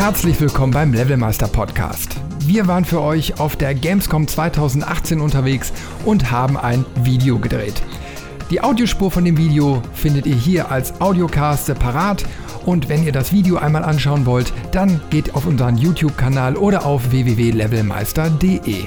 Herzlich willkommen beim Levelmeister Podcast. Wir waren für euch auf der Gamescom 2018 unterwegs und haben ein Video gedreht. Die Audiospur von dem Video findet ihr hier als Audiocast separat und wenn ihr das Video einmal anschauen wollt, dann geht auf unseren YouTube-Kanal oder auf www.levelmeister.de.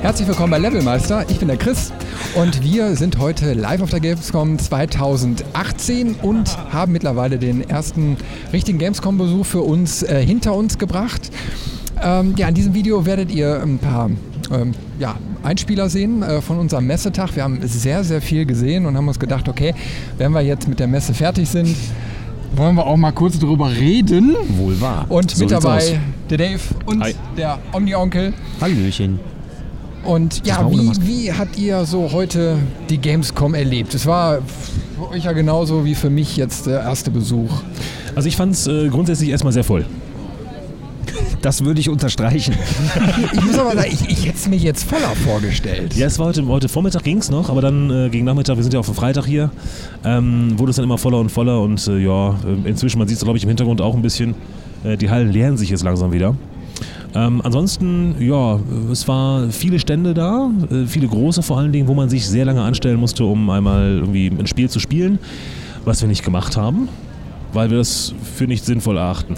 Herzlich willkommen bei Levelmeister. Ich bin der Chris und wir sind heute live auf der Gamescom 2018 und haben mittlerweile den ersten richtigen Gamescom-Besuch für uns äh, hinter uns gebracht. Ähm, ja, in diesem Video werdet ihr ein paar ähm, ja, Einspieler sehen äh, von unserem Messetag. Wir haben sehr, sehr viel gesehen und haben uns gedacht, okay, wenn wir jetzt mit der Messe fertig sind, wollen wir auch mal kurz drüber reden. Wohl wahr. Und So mit dabei aus. der Dave und Hi. der Omni-Onkel. Hallöchen. Und ja, wie, wie habt ihr so heute die Gamescom erlebt? Es war für euch ja genauso wie für mich jetzt der erste Besuch. Also ich fand es äh, grundsätzlich erstmal sehr voll. Das würde ich unterstreichen. Ich muss aber sagen, ich, ich hätte es mir jetzt voller vorgestellt. Ja, es war heute, heute Vormittag ging es noch, aber dann äh, gegen Nachmittag, wir sind ja auf dem Freitag hier, ähm, wurde es dann immer voller und voller und äh, ja, äh, inzwischen, man sieht es glaube ich im Hintergrund auch ein bisschen, äh, die Hallen leeren sich jetzt langsam wieder. Ähm, ansonsten, ja, es war viele Stände da, äh, viele große vor allen Dingen, wo man sich sehr lange anstellen musste, um einmal irgendwie ein Spiel zu spielen, was wir nicht gemacht haben, weil wir das für nicht sinnvoll erachten.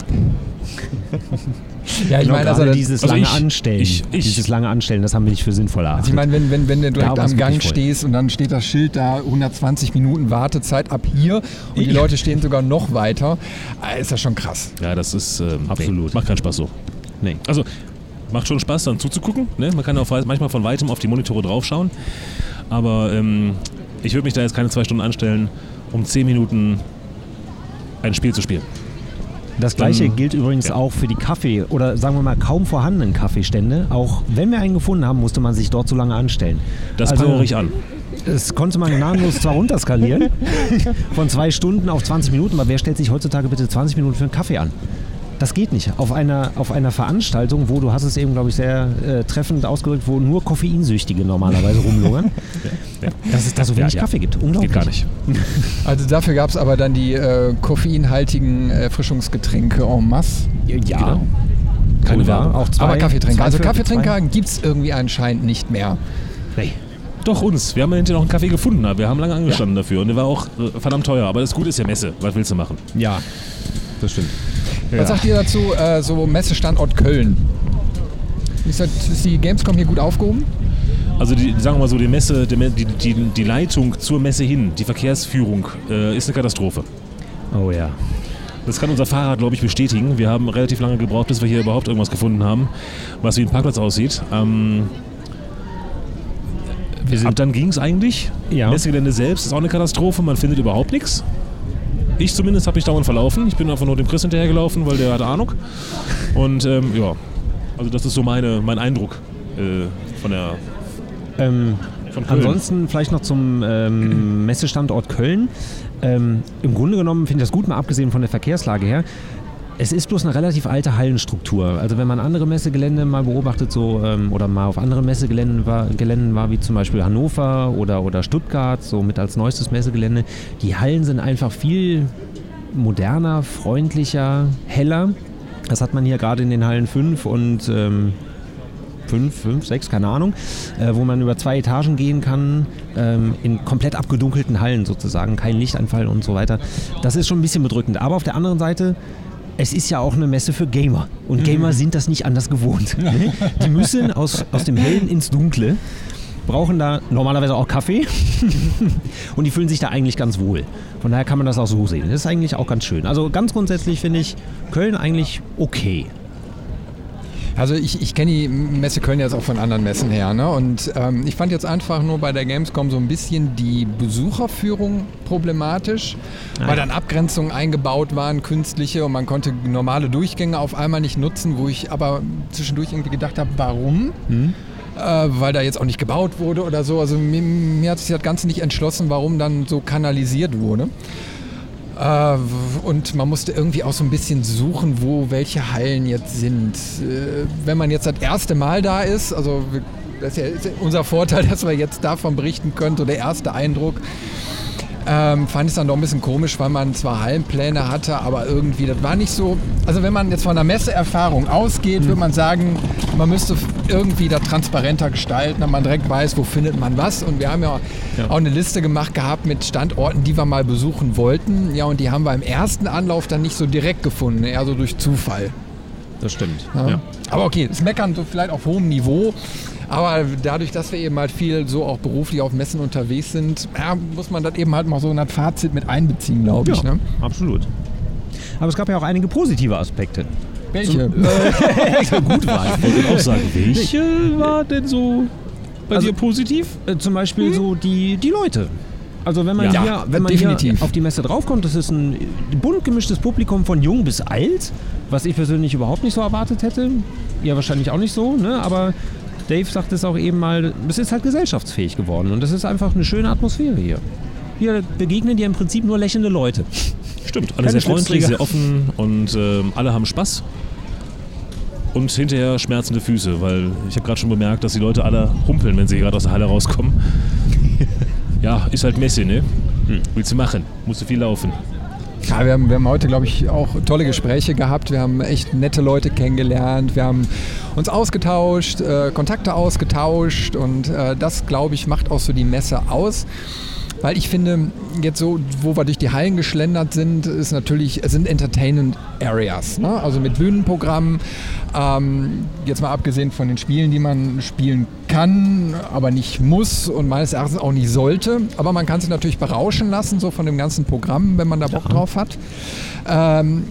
Ja, ich Genau, meine, also, dieses also lange ich- Anstellen. ich- ich- dieses lange Anstellen, das haben wir nicht für sinnvoll erachtet. also ich meine, wenn, wenn, wenn du direkt Da am Gang stehst und dann steht das Schild da, 120 Minuten Wartezeit ab hier und die Ja. Leute stehen sogar noch weiter, äh, ist das schon krass. Ja, das ist ähm, Absolut. Nee, macht keinen Spaß so. Nee. Also macht schon Spaß, dann zuzugucken. Ne? Man kann auch manchmal von weitem auf die Monitore draufschauen. Aber ähm, ich würde mich da jetzt keine zwei Stunden anstellen, um zehn Minuten ein Spiel zu spielen. Das gleiche Dann- gilt übrigens ja. auch für die Kaffee- oder sagen wir mal kaum vorhandenen Kaffeestände. Auch wenn wir einen gefunden haben, musste man sich dort so lange anstellen. Das Also- ich an. Das konnte man gnadenlos zwar runterskalieren, von zwei Stunden auf 20 Minuten, aber wer stellt sich heutzutage bitte 20 Minuten für einen Kaffee an? Das geht nicht. Auf einer, auf einer Veranstaltung, wo du hast es eben, glaube ich, sehr äh, treffend ausgedrückt, wo nur Koffeinsüchtige normalerweise rumlungern, Ja. dass es da so wenig Ja, ja. Kaffee gibt. Unglaublich. Geht gar nicht. Also dafür gab es aber dann die äh, koffeinhaltigen Erfrischungsgetränke en masse. Ja. Genau. Keine. Werbung. Auch zwei, aber Kaffeetrinker. zwei Also Kaffeetrinker gibt es irgendwie anscheinend nicht mehr. Nee. Doch, uns. Wir haben ja hinterher noch einen Kaffee gefunden. Wir haben lange angestanden dafür und der war auch äh, verdammt teuer. Aber das Gute ist ja Messe. Was willst du machen? Ja, das stimmt. Was sagt ihr dazu, äh, so Messestandort Köln? Ist, das, ist die Gamescom hier gut aufgehoben? Also die, sagen wir mal so, die Messe, die, die, die, die Leitung zur Messe hin, die Verkehrsführung, äh, ist eine Katastrophe. Oh ja. Das kann unser Fahrrad, glaube ich, bestätigen. Wir haben relativ lange gebraucht, bis wir hier überhaupt irgendwas gefunden haben, was wie ein Parkplatz aussieht. Ähm, Wir ab dann ging es eigentlich. Ja. Messegelände selbst ist auch eine Katastrophe. Man findet überhaupt nichts. Ich zumindest habe mich dauernd verlaufen. Ich bin einfach nur dem Chris hinterhergelaufen, weil der hatte Ahnung. Und ähm, ja, also das ist so meine, mein Eindruck äh, von der Ähm, von Köln. ansonsten vielleicht noch zum ähm, Messestandort Köln. Ähm, Im Grunde genommen finde ich das gut, mal abgesehen von der Verkehrslage her. Es ist bloß eine relativ alte Hallenstruktur. Also wenn man andere Messegelände mal beobachtet so, ähm, oder mal auf anderen Messegeländen war, Geländen war, wie zum Beispiel Hannover oder, oder Stuttgart, so mit als neuestes Messegelände, die Hallen sind einfach viel moderner, freundlicher, heller. Das hat man hier gerade in den Hallen 5 und ähm, fünf, fünf, sechs, keine Ahnung, äh, wo man über zwei Etagen gehen kann, ähm, in komplett abgedunkelten Hallen sozusagen, kein Lichtanfall und so weiter. Das ist schon ein bisschen bedrückend. Aber auf der anderen Seite, es ist ja auch eine Messe für Gamer. Und Gamer sind das nicht anders gewohnt. ne? Die müssen aus, aus dem Hellen ins Dunkle, brauchen da normalerweise auch Kaffee und die fühlen sich da eigentlich ganz wohl. Von daher kann man das auch so sehen. Das ist eigentlich auch ganz schön. Also ganz grundsätzlich finde ich Köln eigentlich okay. Also ich, ich kenne die Messe Köln jetzt auch von anderen Messen her. Ne? Und ähm, ich fand jetzt einfach nur bei der Gamescom so ein bisschen die Besucherführung problematisch, Ah, weil dann Abgrenzungen eingebaut waren, künstliche, und man konnte normale Durchgänge auf einmal nicht nutzen, wo ich aber zwischendurch irgendwie gedacht habe, warum? Hm? Äh, weil da jetzt auch nicht gebaut wurde oder so. Also mir, mir hat sich das Ganze nicht entschlossen, warum dann so kanalisiert wurde. Äh, und man musste irgendwie auch so ein bisschen suchen, wo welche Hallen jetzt sind. Äh, wenn man jetzt das erste Mal da ist, also das ist ja unser Vorteil, dass wir jetzt davon berichten können, so der erste Eindruck. Ähm, fand ich es dann doch ein bisschen komisch, weil man zwar Hallenpläne hatte, aber irgendwie, das war nicht so. Also, wenn man jetzt von der Messeerfahrung ausgeht, würde man sagen, man müsste irgendwie das transparenter gestalten, damit man direkt weiß, wo findet man was. Und wir haben ja, ja, auch eine Liste gemacht gehabt mit Standorten, die wir mal besuchen wollten. Ja, und die haben wir im ersten Anlauf dann nicht so direkt gefunden, eher so durch Zufall. Das stimmt. Ja. Ja. Aber okay, das Meckern so vielleicht auf hohem Niveau. Aber dadurch, dass wir eben halt viel so auch beruflich auf Messen unterwegs sind, ja, muss man das eben halt mal so in das Fazit mit einbeziehen, glaube ich. Ja, ne? Absolut. Aber es gab ja auch einige positive Aspekte. Welche? Zum, gut war. Ich wollte auch sagen, welche war denn so bei also, dir positiv? Äh, zum Beispiel hm? so die, die Leute. Also wenn man, ja, hier, wenn man hier auf die Messe draufkommt, das ist ein bunt gemischtes Publikum von jung bis alt, was ich persönlich überhaupt nicht so erwartet hätte. Ja, wahrscheinlich auch nicht so, ne? aber Dave sagt es auch eben mal, es ist halt gesellschaftsfähig geworden und das ist einfach eine schöne Atmosphäre hier. Hier begegnen dir im Prinzip nur lächelnde Leute. Stimmt, alle sehr freundlich, sehr offen und äh, alle haben Spaß. Und hinterher schmerzende Füße, weil ich habe gerade schon bemerkt, dass die Leute alle humpeln, wenn sie gerade aus der Halle rauskommen. ja, ist halt Messe, ne? Hm. Willst du machen? Musst du viel laufen. Ja, wir haben, wir haben heute, glaube ich, auch tolle Gespräche gehabt. Wir haben echt nette Leute kennengelernt. Wir haben uns ausgetauscht, äh, Kontakte ausgetauscht und äh, das, glaube ich, macht auch so die Messe aus. Weil ich finde, jetzt so, wo wir durch die Hallen geschlendert sind, ist natürlich, es sind Entertainment Areas. Ne? Also mit Bühnenprogrammen. Ähm, jetzt mal abgesehen von den Spielen, die man spielen kann, aber nicht muss und meines Erachtens auch nicht sollte. Aber man kann sich natürlich berauschen lassen, so von dem ganzen Programm, wenn man da Bock ja. drauf hat. Ähm,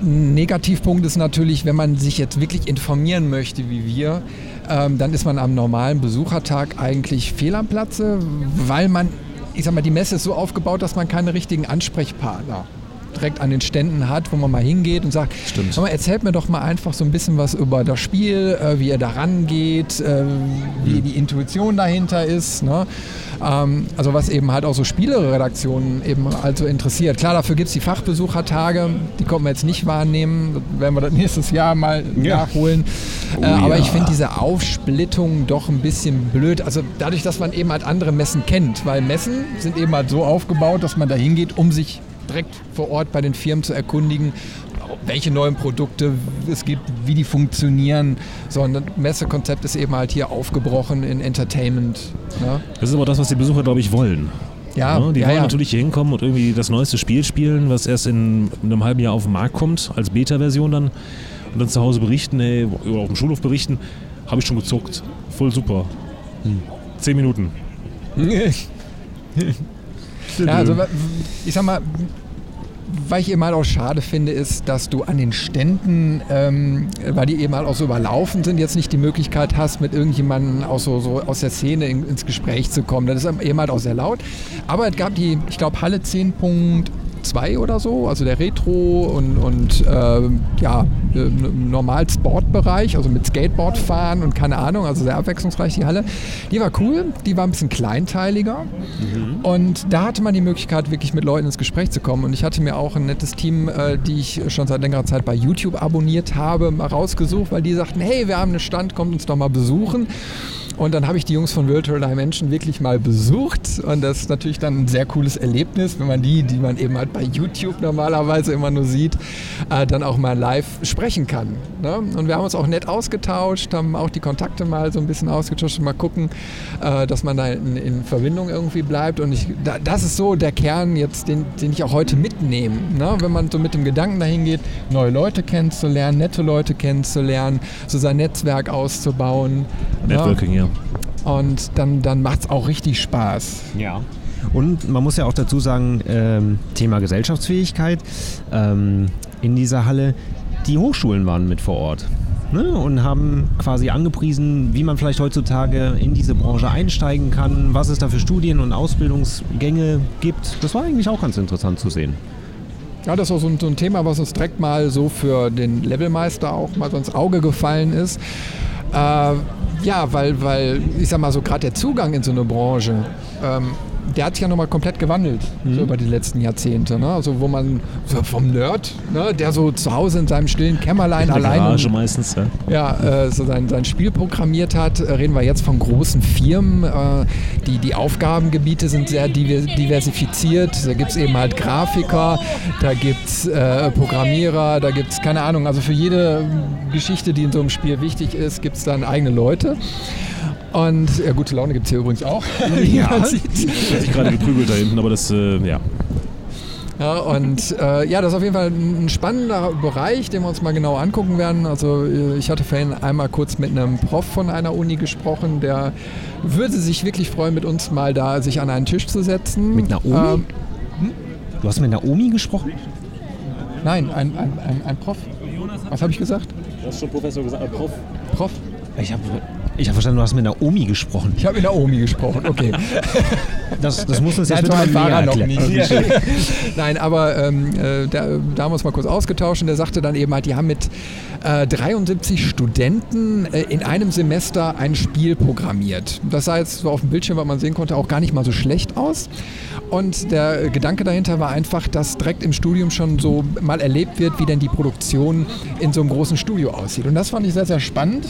Negativpunkt ist natürlich, wenn man sich jetzt wirklich informieren möchte, wie wir, ähm, dann ist man am normalen Besuchertag eigentlich fehl am Platze, weil man ich sag mal, die Messe ist so aufgebaut, dass man keine richtigen Ansprechpartner direkt an den Ständen hat, wo man mal hingeht und sagt, Stimmt. mal, erzählt mir doch mal einfach so ein bisschen was über das Spiel, äh, wie ihr da rangeht, äh, wie mhm. die Intuition dahinter ist. Ne? Ähm, also was eben halt auch so Spieleredaktionen eben also interessiert. Klar, dafür gibt es die Fachbesuchertage, die konnten wir jetzt nicht wahrnehmen, werden wir das nächstes Jahr mal ja. nachholen. Oh, äh, aber ja. ich finde diese Aufsplittung doch ein bisschen blöd. Also dadurch, dass man eben halt andere Messen kennt, weil Messen sind eben halt so aufgebaut, dass man da hingeht, um sich direkt vor Ort bei den Firmen zu erkundigen, welche neuen Produkte es gibt, wie die funktionieren. So ein Messekonzept ist eben halt hier aufgebrochen in Entertainment. Ne? Das ist aber das, was die Besucher, glaube ich, wollen. Ja, ja, die ja, wollen ja. natürlich hier hinkommen und irgendwie das neueste Spiel spielen, was erst in, in einem halben Jahr auf den Markt kommt, als Beta-Version dann. Und dann zu Hause berichten, ey, oder auf dem Schulhof berichten, habe ich schon gezuckt. Voll super. Hm. Zehn Minuten. ja, also ich sag mal, was ich eben halt auch schade finde, ist, dass du an den Ständen, ähm, weil die eben halt auch so überlaufen sind, jetzt nicht die Möglichkeit hast, mit irgendjemandem aus, so, so aus der Szene in, ins Gespräch zu kommen. Das ist eben halt auch sehr laut. Aber es gab die, ich glaube, Halle 10.1 2 oder so, also der Retro und, und äh, ja, äh, normal Sportbereich, also mit Skateboard fahren und keine Ahnung, also sehr abwechslungsreich die Halle. Die war cool, die war ein bisschen kleinteiliger mhm. und da hatte man die Möglichkeit, wirklich mit Leuten ins Gespräch zu kommen und ich hatte mir auch ein nettes Team, äh, die ich schon seit längerer Zeit bei YouTube abonniert habe, mal rausgesucht, weil die sagten, hey, wir haben einen Stand, kommt uns doch mal besuchen. Und dann habe ich die Jungs von Virtual Dimension wirklich mal besucht. Und das ist natürlich dann ein sehr cooles Erlebnis, wenn man die, die man eben halt bei YouTube normalerweise immer nur sieht, äh, dann auch mal live sprechen kann. Ne? Und wir haben uns auch nett ausgetauscht, haben auch die Kontakte mal so ein bisschen ausgetauscht und mal gucken, äh, dass man da in, in, Verbindung irgendwie bleibt. Und ich, da, das ist so der Kern jetzt, den, den ich auch heute mitnehme. Ne? Wenn man so mit dem Gedanken dahin geht, neue Leute kennenzulernen, nette Leute kennenzulernen, so sein Netzwerk auszubauen. Ne? Networking, ne? ja. Und dann, dann macht es auch richtig Spaß. Ja. Und man muss ja auch dazu sagen, ähm, Thema Gesellschaftsfähigkeit ähm, in dieser Halle, die Hochschulen waren mit vor Ort. Ne, und haben quasi angepriesen, wie man vielleicht heutzutage in diese Branche einsteigen kann, was es da für Studien- und Ausbildungsgänge gibt. Das war eigentlich auch ganz interessant zu sehen. Ja, das ist so ein, so ein Thema, was uns direkt mal so für den Levelmeister auch mal so ins Auge gefallen ist. Äh, ja, weil, weil ich sag mal so, gerade der Zugang in so eine Branche, ähm, der hat sich ja nochmal komplett gewandelt Mhm. so über die letzten Jahrzehnte. Ne? Also wo man so vom Nerd, ne, der so zu Hause in seinem stillen Kämmerlein allein meistens. Ja. ja, äh, so sein, sein Spiel programmiert hat, äh, reden wir jetzt von großen Firmen. Äh, die, die Aufgabengebiete sind sehr diver- diversifiziert. Da gibt es eben halt Grafiker, da gibt es äh, Programmierer, da gibt es keine Ahnung. Also für jede Geschichte, die in so einem Spiel wichtig ist, gibt es dann eigene Leute. Und ja, gute Laune gibt es hier übrigens auch. wie man sieht. Hat sich gerade geprügelt da hinten, aber das, äh, ja. Ja, und äh, ja, das ist auf jeden Fall ein spannender Bereich, den wir uns mal genau angucken werden. Also äh, ich hatte vorhin einmal kurz mit einem Prof von einer Uni gesprochen, der würde sich wirklich freuen, mit uns mal da sich an einen Tisch zu setzen. Mit Naomi? Ähm, Du hast mit Naomi gesprochen? nein, ein, ein, ein, ein Prof. Was habe ich gesagt? Du hast schon Professor gesagt, Prof. Prof? Ich habe ich hab verstanden, du hast mit Naomi gesprochen. Ich habe mit Naomi gesprochen, okay. Das, das muss uns jetzt Nein, bitte so mal alt näher war er noch nicht. Nein, aber ähm, äh, da, da haben wir uns mal kurz ausgetauscht und der sagte dann eben halt, die haben mit äh, 73 Studenten äh, in einem Semester ein Spiel programmiert. Das sah jetzt so auf dem Bildschirm, was man sehen konnte, auch gar nicht mal so schlecht aus. Und der Gedanke dahinter war einfach, dass direkt im Studium schon so mal erlebt wird, wie denn die Produktion in so einem großen Studio aussieht. Und das fand ich sehr, sehr spannend.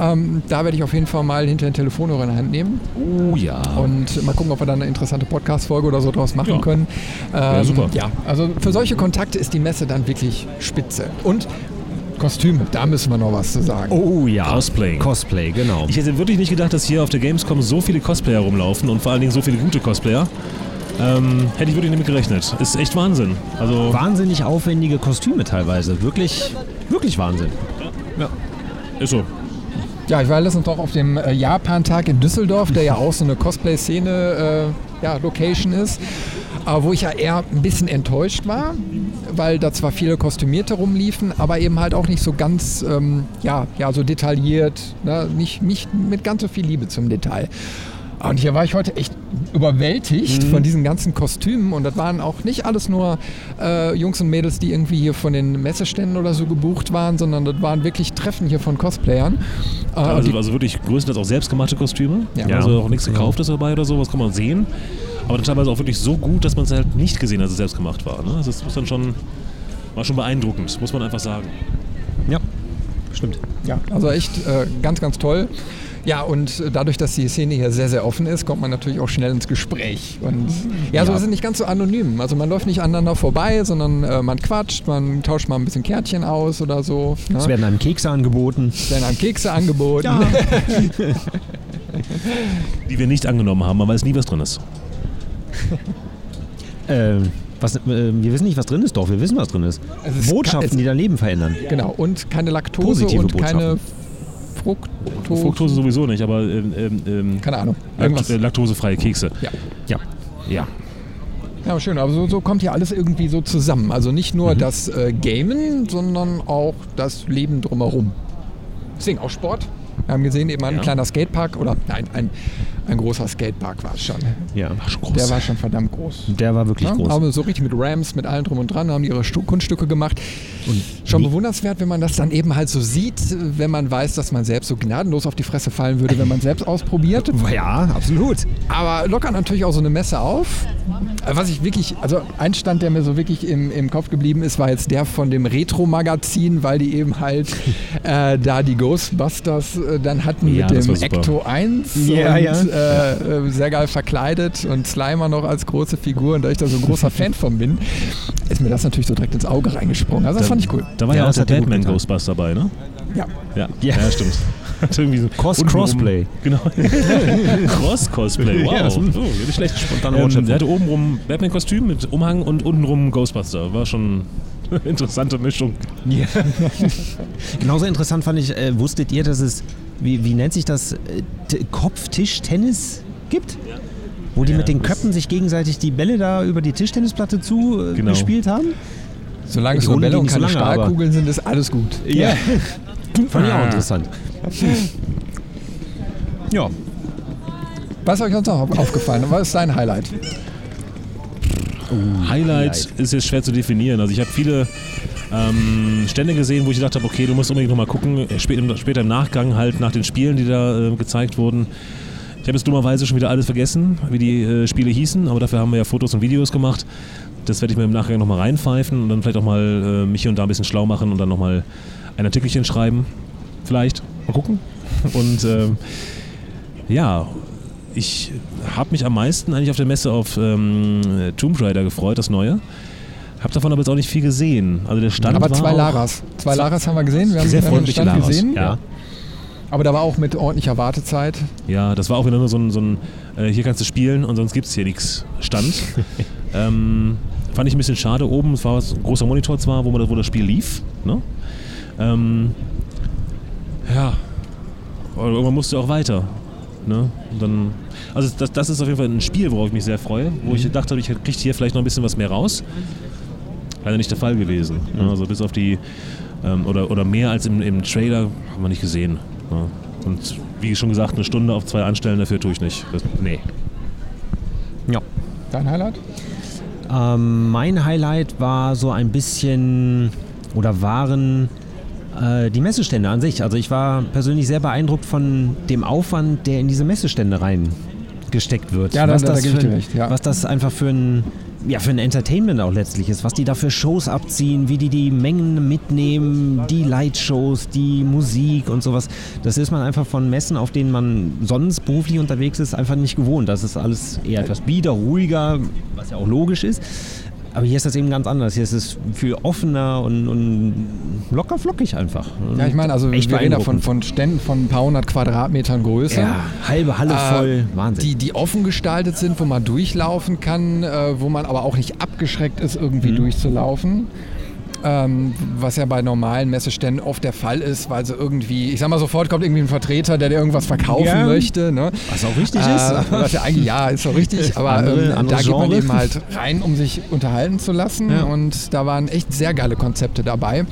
Ähm, da werde ich auf jeden Fall mal hinter den Telefonhörer in die Hand nehmen Oh ja. und mal gucken, ob wir dann eine interessante Podcast-Folge oder so draus machen Ja. können. Ähm, super. Ja, also für solche Kontakte ist die Messe dann wirklich spitze. Und Kostüme, da müssen wir noch was zu sagen. Oh ja. Cosplay. Cosplay, genau. Ich hätte wirklich nicht gedacht, dass hier auf der Gamescom so viele Cosplayer rumlaufen und vor allen Dingen so viele gute Cosplayer. Ähm, hätte ich wirklich nicht mit gerechnet. Ist echt Wahnsinn. Also, Wahnsinnig aufwendige Kostüme teilweise. Wirklich, wirklich Wahnsinn. ist so. Ja, ich war letztens noch auf dem äh, Japan-Tag in Düsseldorf, der ja auch so eine Cosplay-Szene, äh, ist. Aber wo ich ja eher ein bisschen enttäuscht war, weil da zwar viele Kostümierte rumliefen, aber eben halt auch nicht so ganz, ähm, ja, ja, so detailliert, ne? nicht, nicht mit ganz so viel Liebe zum Detail. Und hier war ich heute echt überwältigt von diesen ganzen Kostümen und das waren auch nicht alles nur äh, Jungs und Mädels, die irgendwie hier von den Messeständen oder so gebucht waren, sondern das waren wirklich Treffen hier von Cosplayern. Äh, Also, also wirklich größtenteils auch selbstgemachte Kostüme. Ja. Also auch nichts gekauftes dabei oder so, was kann man sehen. Aber dann teilweise auch wirklich so gut, dass man es halt nicht gesehen hat, dass es selbst gemacht war. Ne? Also das muss dann schon, war schon beeindruckend, muss man einfach sagen. Ja, stimmt. Ja, also echt äh, ganz, ganz toll. Ja, und äh, dadurch, dass die Szene hier sehr, sehr offen ist, kommt man natürlich auch schnell ins Gespräch. Und ja, so Ja. es nicht ganz so anonym. Also man läuft nicht aneinander vorbei, sondern äh, man quatscht, man tauscht mal ein bisschen Kärtchen aus oder so. Ne? Es werden einem Kekse angeboten. Es werden einem Kekse angeboten. Die wir nicht angenommen haben, man weiß nie, was drin ist. Äh, was, äh, wir wissen nicht, was drin ist. Doch, wir wissen, was drin ist. Es ist Botschaften, ka- es- die dein Leben verändern. Genau, und keine Laktose Positive und keine Botschaften. Fructose. Fructose sowieso nicht, aber ähm, ähm, ähm, Keine Ahnung. Irgendwas. äh, laktosefreie Kekse. Ja. Ja. Ja. Ja, schön. Aber so, so kommt hier alles irgendwie so zusammen. Also nicht nur das äh, Gamen, sondern auch das Leben drumherum. Deswegen auch Sport. Wir haben gesehen, eben ein Ja. kleiner Skatepark oder nein, ein, ein großer Skatepark war es schon. Ja. War schon groß. Der war schon verdammt groß. Der war wirklich Ja, groß. aber so richtig mit Rams, mit allem drum und dran, haben ihre Stu Kunststücke gemacht. Und Schon bewundernswert, wenn man das dann eben halt so sieht, wenn man weiß, dass man selbst so gnadenlos auf die Fresse fallen würde, wenn man selbst ausprobiert. Ja, absolut. Aber lockert natürlich auch so eine Messe auf. Äh, Was ich wirklich, also ein Stand, der mir so wirklich im, im Kopf geblieben ist, war jetzt der von dem Retro-Magazin, weil die eben halt äh, da die Ghostbusters äh, dann hatten Ja, mit dem. Ecto 1 Ja, und ja. Äh, äh, sehr geil verkleidet und Slimer noch als große Figur und da ich da so ein großer Fan von bin, ist mir das natürlich so direkt ins Auge reingesprungen. Also das fand ich cool. Da war Ja, ja, auch der Batman. Ghostbuster dabei, ne? Ja. Ja, Ja. ja. stimmt. Irgendwie so Cross- Crossplay. Genau. Cross-Cosplay, wow. Ja, das- oh, nicht schlecht. Spontane Ähm, der hatte obenrum Batman-Kostüm mit Umhang und untenrum Ghostbuster. War schon interessante Mischung. Ja. Genauso interessant fand ich, äh, wusstet ihr, dass es, wie, wie nennt sich das, äh, Kopftischtennis gibt? Wo die Ja, mit den Köpfen sich gegenseitig die Bälle da über die Tischtennisplatte zu äh, Genau. gespielt haben? Solange es nur Bälle und keine so lange, aber- Stahlkugeln sind, ist alles gut. Ja. Fand ich auch interessant. Ja. Was ist euch sonst noch auf- aufgefallen? Was ist dein Highlight? Highlight Highlight. ist jetzt schwer zu definieren. Also ich habe viele ähm, Stände gesehen, wo ich gedacht habe, okay, du musst unbedingt nochmal gucken. Äh, Spät, im, später im Nachgang halt nach den Spielen, die da äh, gezeigt wurden. Ich habe jetzt dummerweise schon wieder alles vergessen, wie die äh, Spiele hießen, aber dafür haben wir ja Fotos und Videos gemacht. Das werde ich mir im Nachgang nochmal reinpfeifen und dann vielleicht auch mal äh, mich hier und da ein bisschen schlau machen und dann nochmal ein Artikelchen schreiben. Vielleicht. Mal gucken. Und ähm, ja, ich habe mich am meisten eigentlich auf der Messe auf ähm, Tomb Raider gefreut, das neue. Hab davon aber jetzt auch nicht viel gesehen. Also der Stand Aber war zwei Laras. Zwei Laras haben wir gesehen. Wir haben, Sehr freundliche Laras. gesehen. Ja. Aber da war auch mit ordentlicher Wartezeit. Ja, das war auch wieder nur so ein, so ein äh, hier kannst du spielen und sonst gibt es hier nichts Stand. ähm, fand ich ein bisschen schade. Oben, es war was- ein großer Monitor zwar, wo, man, das- wo das Spiel lief. Ne? Ähm, ja, aber irgendwann musste auch weiter. Ne? Und dann, also das, das ist auf jeden Fall ein Spiel, worauf ich mich sehr freue, wo ich dachte, ich kriege hier vielleicht noch ein bisschen was mehr raus. Leider nicht der Fall gewesen. Ne? Also bis auf die, ähm, oder, oder mehr als im, im Trailer haben wir nicht gesehen. Ne? Und wie schon gesagt, eine Stunde auf zwei Anstellen dafür tue ich nicht. Das, nee. Ja. Dein Highlight? Ähm, mein Highlight war so ein bisschen oder waren äh, die Messestände an sich. Also ich war persönlich sehr beeindruckt von dem Aufwand, der in diese Messestände reingesteckt wird. Ja, da- was da- da das ich für recht, ja. Was das einfach für ein ja, für ein Entertainment auch letztlich ist, was die da für Shows abziehen, wie die die Mengen mitnehmen, die Lightshows, die Musik und sowas. Das ist man einfach von Messen, auf denen man sonst beruflich unterwegs ist, einfach nicht gewohnt. Das ist alles eher etwas bieder, ruhiger, was ja auch logisch ist. Aber hier ist das eben ganz anders. Hier ist es viel offener und, und locker flockig einfach. Ja, ich meine, also wir reden da von Ständen von ein paar hundert Quadratmetern Größe. ja, halbe Halle Äh, voll. Wahnsinn. Die, die offen gestaltet sind, wo man durchlaufen kann, äh, wo man aber auch nicht abgeschreckt ist, irgendwie Mhm. durchzulaufen. Ähm, was ja bei normalen Messeständen oft der Fall ist, weil so irgendwie, ich sag mal, sofort kommt irgendwie ein Vertreter, der dir irgendwas verkaufen Ja. möchte. Ne? was auch richtig Äh, ist. was ja eigentlich, ja, ist doch richtig, aber Andere- ähm, da geht man eben halt rein, um sich unterhalten zu lassen. Ja. Und da waren echt sehr geile Konzepte dabei.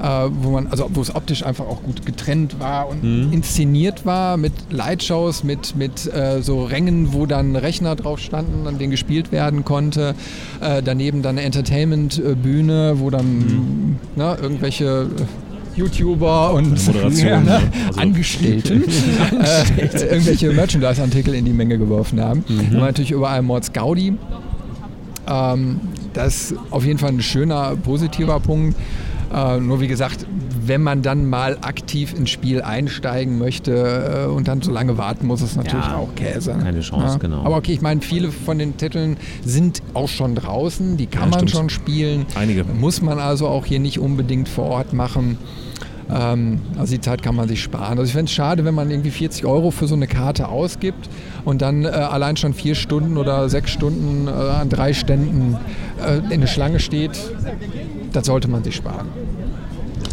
Äh, wo man, also wo es optisch einfach auch gut getrennt war und Mhm. inszeniert war mit Lightshows, mit, mit äh, so Rängen, wo dann Rechner drauf standen, an denen gespielt werden konnte. Äh, daneben dann eine Entertainment-Bühne, wo dann Mhm. ne, irgendwelche äh, YouTuber und Moderation, ja, ne, ne? Also- Angestellten äh, irgendwelche Merchandise-Artikel in die Menge geworfen haben. Mhm. War natürlich überall Mords Gaudi. Ähm, das ist auf jeden Fall ein schöner, positiver Punkt. Äh, nur wie gesagt, wenn man dann mal aktiv ins Spiel einsteigen möchte äh, und dann so lange warten muss, ist natürlich Ja, auch Käse. keine Chance, genau. Aber okay, ich meine, viele von den Titeln sind auch schon draußen, die kann Ja, man stimmt. schon spielen. Einige. Muss man also auch hier nicht unbedingt vor Ort machen. Ähm, also die Zeit kann man sich sparen. Also ich fände es schade, wenn man irgendwie 40 Euro für so eine Karte ausgibt und dann äh, allein schon vier Stunden oder sechs Stunden äh, an drei Ständen äh, in der Schlange steht. Das sollte man sich sparen.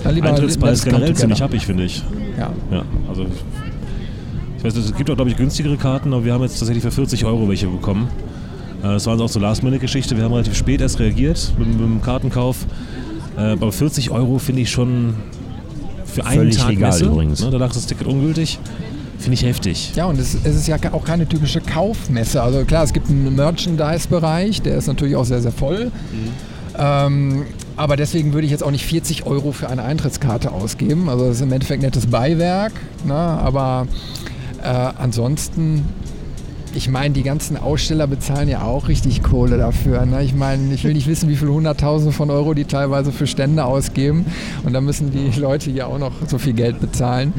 Dann lieber Eintrittspreis generell ziemlich together. happig, finde ich. Ja. Ja, also ich weiß, nicht, es gibt auch, glaube ich, günstigere Karten, aber wir haben jetzt tatsächlich für 40 Euro welche bekommen. Äh, Das war auch so Last-Minute-Geschichte. Wir haben relativ spät erst reagiert mit, mit dem Kartenkauf. Äh, Aber 40 Euro finde ich schon für einen Völlig Tag legal Messe. übrigens. Ne, danach ist das Ticket ungültig. Finde ich heftig. Ja, und es, es ist ja auch keine typische Kaufmesse. Also klar, es gibt einen Merchandise-Bereich, der ist natürlich auch sehr, sehr voll. Ähm, aber deswegen würde ich jetzt auch nicht 40 Euro für eine Eintrittskarte ausgeben. Also das ist im Endeffekt nettes Beiwerk. Ne? Aber äh, ansonsten, ich meine, die ganzen Aussteller bezahlen ja auch richtig Kohle dafür. Ne? Ich meine, ich will nicht wissen, wie viele Hunderttausende von Euro die teilweise für Stände ausgeben. Und dann müssen die Leute hier auch noch so viel Geld bezahlen.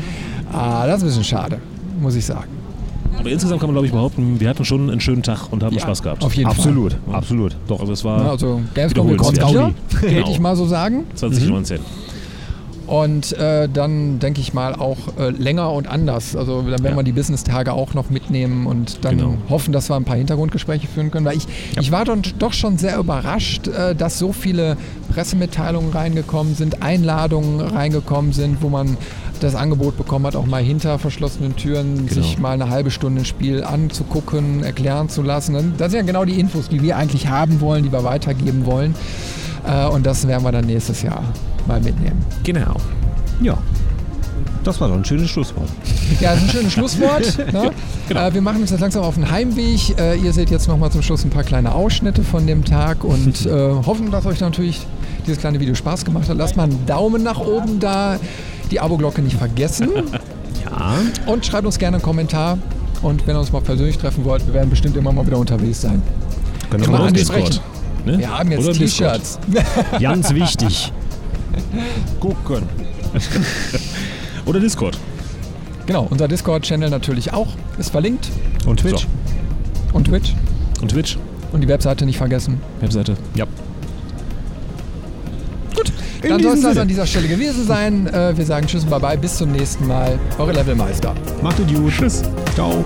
Ah, das ist ein bisschen schade, muss ich sagen. Aber insgesamt kann man, glaube ich, behaupten, wir hatten schon einen schönen Tag und haben Ja, Spaß gehabt. Auf jeden absolut, Fall. absolut. Doch. Also es war Ja, also Gamescom Wiederholenswert. wieder, Genau. ich mal so sagen. 2019. Und äh, dann denke ich mal auch äh, länger und anders. Also dann werden Ja. wir die Business-Tage auch noch mitnehmen und dann Genau. hoffen, dass wir ein paar Hintergrundgespräche führen können. Weil ich, ich war dann doch schon sehr überrascht, äh, dass so viele Pressemitteilungen reingekommen sind, Einladungen reingekommen sind, wo man das Angebot bekommen hat, auch mal hinter verschlossenen Türen Genau. sich mal eine halbe Stunde ein Spiel anzugucken, erklären zu lassen. Das sind ja genau die Infos, die wir eigentlich haben wollen, die wir weitergeben wollen. Äh, und das werden wir dann nächstes Jahr mal mitnehmen. Genau. Ja. Das war doch ein schönes Schlusswort. Ja, das ist ein schönes Schlusswort. ne? äh, wir machen uns jetzt langsam auf den Heimweg. Äh, ihr seht jetzt nochmal zum Schluss ein paar kleine Ausschnitte von dem Tag und äh, hoffen, dass euch natürlich dieses kleine Video Spaß gemacht hat. Lasst mal einen Daumen nach oben da, die Abo-Glocke nicht vergessen Ja. und schreibt uns gerne einen Kommentar, Und wenn ihr uns mal persönlich treffen wollt, wir werden bestimmt immer mal wieder unterwegs sein. Können wir mal ansprechen. Ne? Wir haben jetzt. T-Shirts. Ganz wichtig. Gucken. Oder Discord. Genau, unser Discord-Channel natürlich auch. Ist verlinkt. Und Twitch. So. Und Twitch. Und Twitch, Und die Webseite nicht vergessen. Webseite. Ja. Dann diesem soll es das an dieser Stelle gewesen sein. Äh, wir sagen Tschüss und Bye-bye. Bis zum nächsten Mal. Eure Levelmeister. Macht es gut. Tschüss. Ciao.